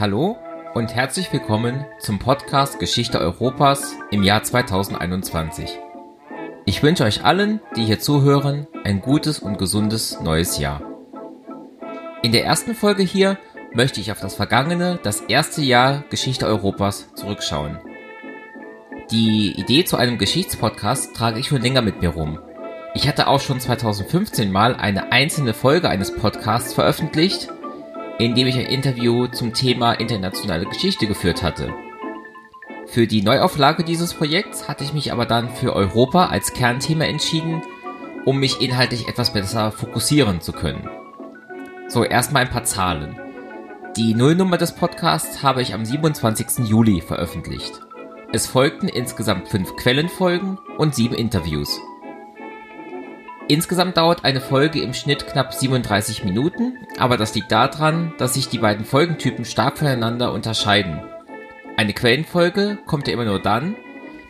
Hallo und herzlich willkommen zum Podcast Geschichte Europas im Jahr 2021. Ich wünsche euch allen, die hier zuhören, ein gutes und gesundes neues Jahr. In der ersten Folge hier möchte ich auf das vergangene, das erste Jahr Geschichte Europas zurückschauen. Die Idee zu einem Geschichtspodcast trage ich schon länger mit mir rum. Ich hatte auch schon 2015 mal eine einzelne Folge eines Podcasts veröffentlicht, in dem ich ein Interview zum Thema internationale Geschichte geführt hatte. Für die Neuauflage dieses Projekts hatte ich mich aber dann für Europa als Kernthema entschieden, um mich inhaltlich etwas besser fokussieren zu können. So, erstmal ein paar Zahlen. Die Nullnummer des Podcasts habe ich am 27. Juli veröffentlicht. Es folgten insgesamt fünf Quellenfolgen und sieben Interviews. Insgesamt dauert eine Folge im Schnitt knapp 37 Minuten, aber das liegt daran, dass sich die beiden Folgentypen stark voneinander unterscheiden. Eine Quellenfolge kommt ja immer nur dann,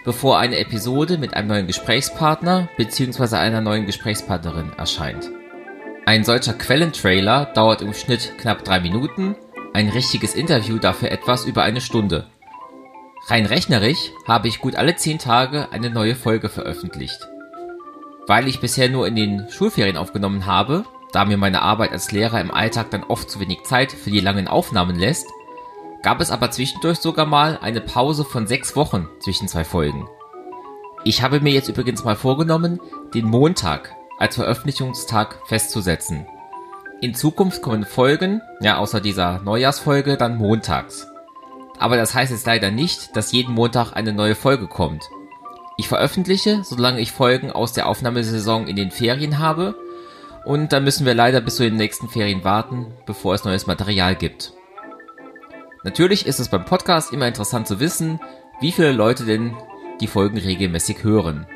bevor eine Episode mit einem neuen Gesprächspartner bzw. einer neuen Gesprächspartnerin erscheint. Ein solcher Quellentrailer dauert im Schnitt knapp drei Minuten, ein richtiges Interview dafür etwas über eine Stunde. Rein rechnerisch habe ich gut alle zehn Tage eine neue Folge veröffentlicht. Weil ich bisher nur in den Schulferien aufgenommen habe, da mir meine Arbeit als Lehrer im Alltag dann oft zu wenig Zeit für die langen Aufnahmen lässt, gab es aber zwischendurch sogar mal eine Pause von sechs Wochen zwischen zwei Folgen. Ich habe mir jetzt übrigens mal vorgenommen, den Montag als Veröffentlichungstag festzusetzen. In Zukunft kommen Folgen, ja außer dieser Neujahrsfolge, dann montags. Aber das heißt jetzt leider nicht, dass jeden Montag eine neue Folge kommt. Ich veröffentliche, solange ich Folgen aus der Aufnahmesaison in den Ferien habe. Und dann müssen wir leider bis zu den nächsten Ferien warten, bevor es neues Material gibt. Natürlich ist es beim Podcast immer interessant zu wissen, wie viele Leute denn die Folgen regelmäßig hören.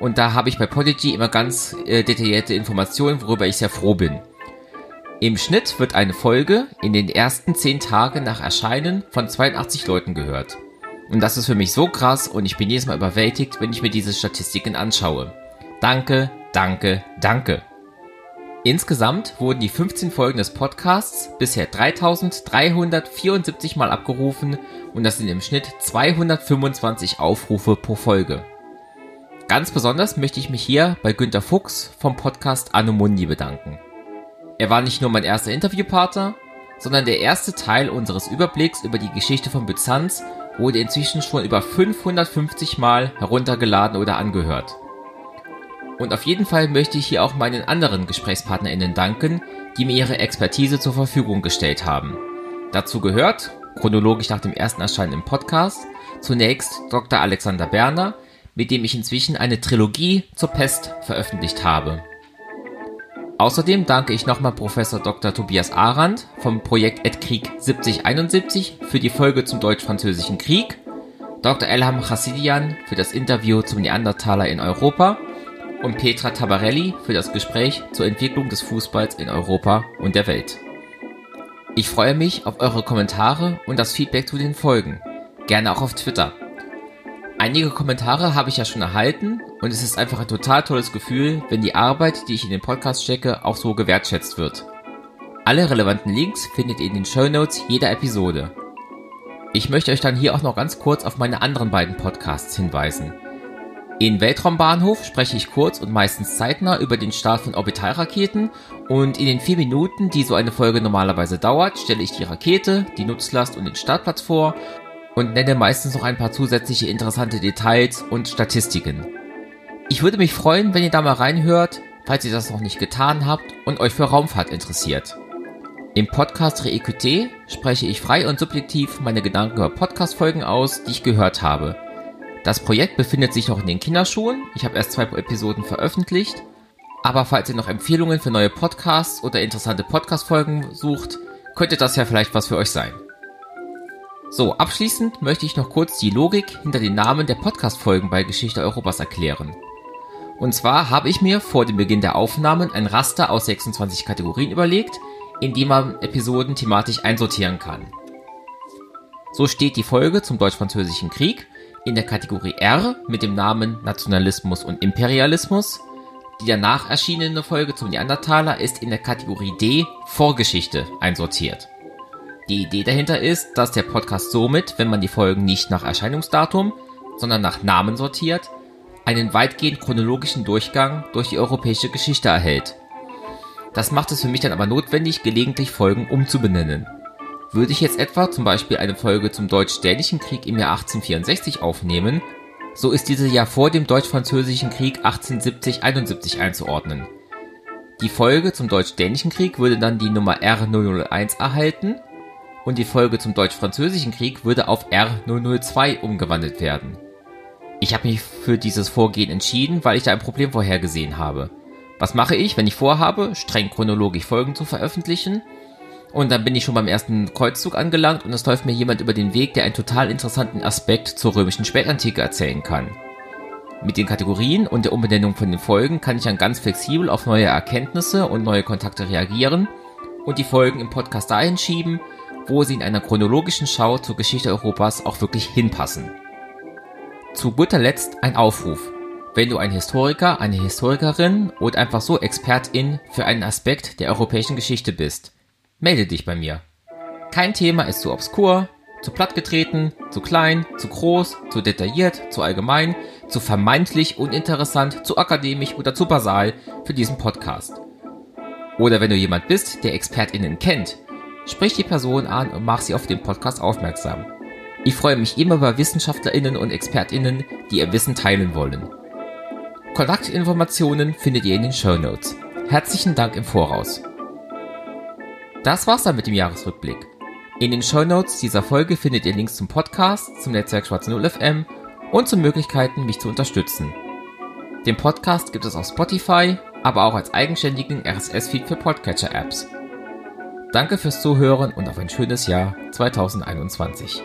Und da habe ich bei Podigy immer ganz äh, detaillierte Informationen, worüber ich sehr froh bin. Im Schnitt wird eine Folge in den ersten 10 Tagen nach Erscheinen von 82 Leuten gehört. Und das ist für mich so krass und ich bin jedes Mal überwältigt, wenn ich mir diese Statistiken anschaue. Danke, danke, danke. Insgesamt wurden die 15 Folgen des Podcasts bisher 3374 Mal abgerufen und das sind im Schnitt 225 Aufrufe pro Folge. Ganz besonders möchte ich mich hier bei Günter Fuchs vom Podcast Anomundi bedanken. Er war nicht nur mein erster Interviewpartner, sondern der erste Teil unseres Überblicks über die Geschichte von Byzanz wurde inzwischen schon über 550 Mal heruntergeladen oder angehört. Und auf jeden Fall möchte ich hier auch meinen anderen GesprächspartnerInnen danken, die mir ihre Expertise zur Verfügung gestellt haben. Dazu gehört, chronologisch nach dem ersten Erscheinen im Podcast, zunächst Dr. Alexander Berner, mit dem ich inzwischen eine Trilogie zur Pest veröffentlicht habe. Außerdem danke ich nochmal Professor Dr. Tobias Arendt vom Projekt Ed Krieg 7071 für die Folge zum Deutsch-Französischen Krieg, Dr. Elham Chassidian für das Interview zum Neandertaler in Europa und Petra Tabarelli für das Gespräch zur Entwicklung des Fußballs in Europa und der Welt. Ich freue mich auf eure Kommentare und das Feedback zu den Folgen. Gerne auch auf Twitter. Einige Kommentare habe ich ja schon erhalten und es ist einfach ein total tolles Gefühl, wenn die Arbeit, die ich in den Podcast stecke, auch so gewertschätzt wird. Alle relevanten Links findet ihr in den Show Notes jeder Episode. Ich möchte euch dann hier auch noch ganz kurz auf meine anderen beiden Podcasts hinweisen. In Weltraumbahnhof spreche ich kurz und meistens zeitnah über den Start von Orbitalraketen und in den vier Minuten, die so eine Folge normalerweise dauert, stelle ich die Rakete, die Nutzlast und den Startplatz vor und nenne meistens noch ein paar zusätzliche interessante Details und Statistiken. Ich würde mich freuen, wenn ihr da mal reinhört, falls ihr das noch nicht getan habt und euch für Raumfahrt interessiert. Im Podcast Reécouté spreche ich frei und subjektiv meine Gedanken über Podcast-Folgen aus, die ich gehört habe. Das Projekt befindet sich noch in den Kinderschuhen, ich habe erst zwei Episoden veröffentlicht, Aber falls ihr noch Empfehlungen für neue Podcasts oder interessante Podcast-Folgen sucht, könnte das ja vielleicht was für euch sein. So, abschließend möchte ich noch kurz die Logik hinter den Namen der Podcast-Folgen bei Geschichte Europas erklären. Und zwar habe ich mir vor dem Beginn der Aufnahmen ein Raster aus 26 Kategorien überlegt, in die man Episoden thematisch einsortieren kann. So steht die Folge zum Deutsch-Französischen Krieg in der Kategorie R mit dem Namen Nationalismus und Imperialismus. Die danach erschienene Folge zum Neandertaler ist in der Kategorie D Vorgeschichte einsortiert. Die Idee dahinter ist, dass der Podcast somit, wenn man die Folgen nicht nach Erscheinungsdatum, sondern nach Namen sortiert, einen weitgehend chronologischen Durchgang durch die europäische Geschichte erhält. Das macht es für mich dann aber notwendig, gelegentlich Folgen umzubenennen. Würde ich jetzt etwa zum Beispiel eine Folge zum Deutsch-Dänischen Krieg im Jahr 1864 aufnehmen, so ist diese ja vor dem Deutsch-Französischen Krieg 1870-71 einzuordnen. Die Folge zum Deutsch-Dänischen Krieg würde dann die Nummer R001 erhalten und die Folge zum Deutsch-Französischen Krieg würde auf R002 umgewandelt werden. Ich habe mich für dieses Vorgehen entschieden, weil ich da ein Problem vorhergesehen habe. Was mache ich, wenn ich vorhabe, streng chronologisch Folgen zu veröffentlichen? Und dann bin ich schon beim ersten Kreuzzug angelangt und es läuft mir jemand über den Weg, der einen total interessanten Aspekt zur römischen Spätantike erzählen kann. Mit den Kategorien und der Umbenennung von den Folgen kann ich dann ganz flexibel auf neue Erkenntnisse und neue Kontakte reagieren und die Folgen im Podcast dahin schieben, wo sie in einer chronologischen Schau zur Geschichte Europas auch wirklich hinpassen. Zu guter Letzt ein Aufruf. Wenn du ein Historiker, eine Historikerin oder einfach so Expertin für einen Aspekt der europäischen Geschichte bist, melde dich bei mir. Kein Thema ist zu obskur, zu plattgetreten, zu klein, zu groß, zu detailliert, zu allgemein, zu vermeintlich uninteressant, zu akademisch oder zu basal für diesen Podcast. Oder wenn du jemand bist, der ExpertInnen kennt, sprich die Person an und mach sie auf den Podcast aufmerksam. Ich freue mich immer über WissenschaftlerInnen und ExpertInnen, die ihr Wissen teilen wollen. Kontaktinformationen findet ihr in den Show Notes. Herzlichen Dank im Voraus. Das war's dann mit dem Jahresrückblick. In den Show Notes dieser Folge findet ihr Links zum Podcast, zum Netzwerk Schwarz 0 FM und zu Möglichkeiten, mich zu unterstützen. Den Podcast gibt es auf Spotify, aber auch als eigenständigen RSS-Feed für Podcatcher-Apps. Danke fürs Zuhören und auf ein schönes Jahr 2021.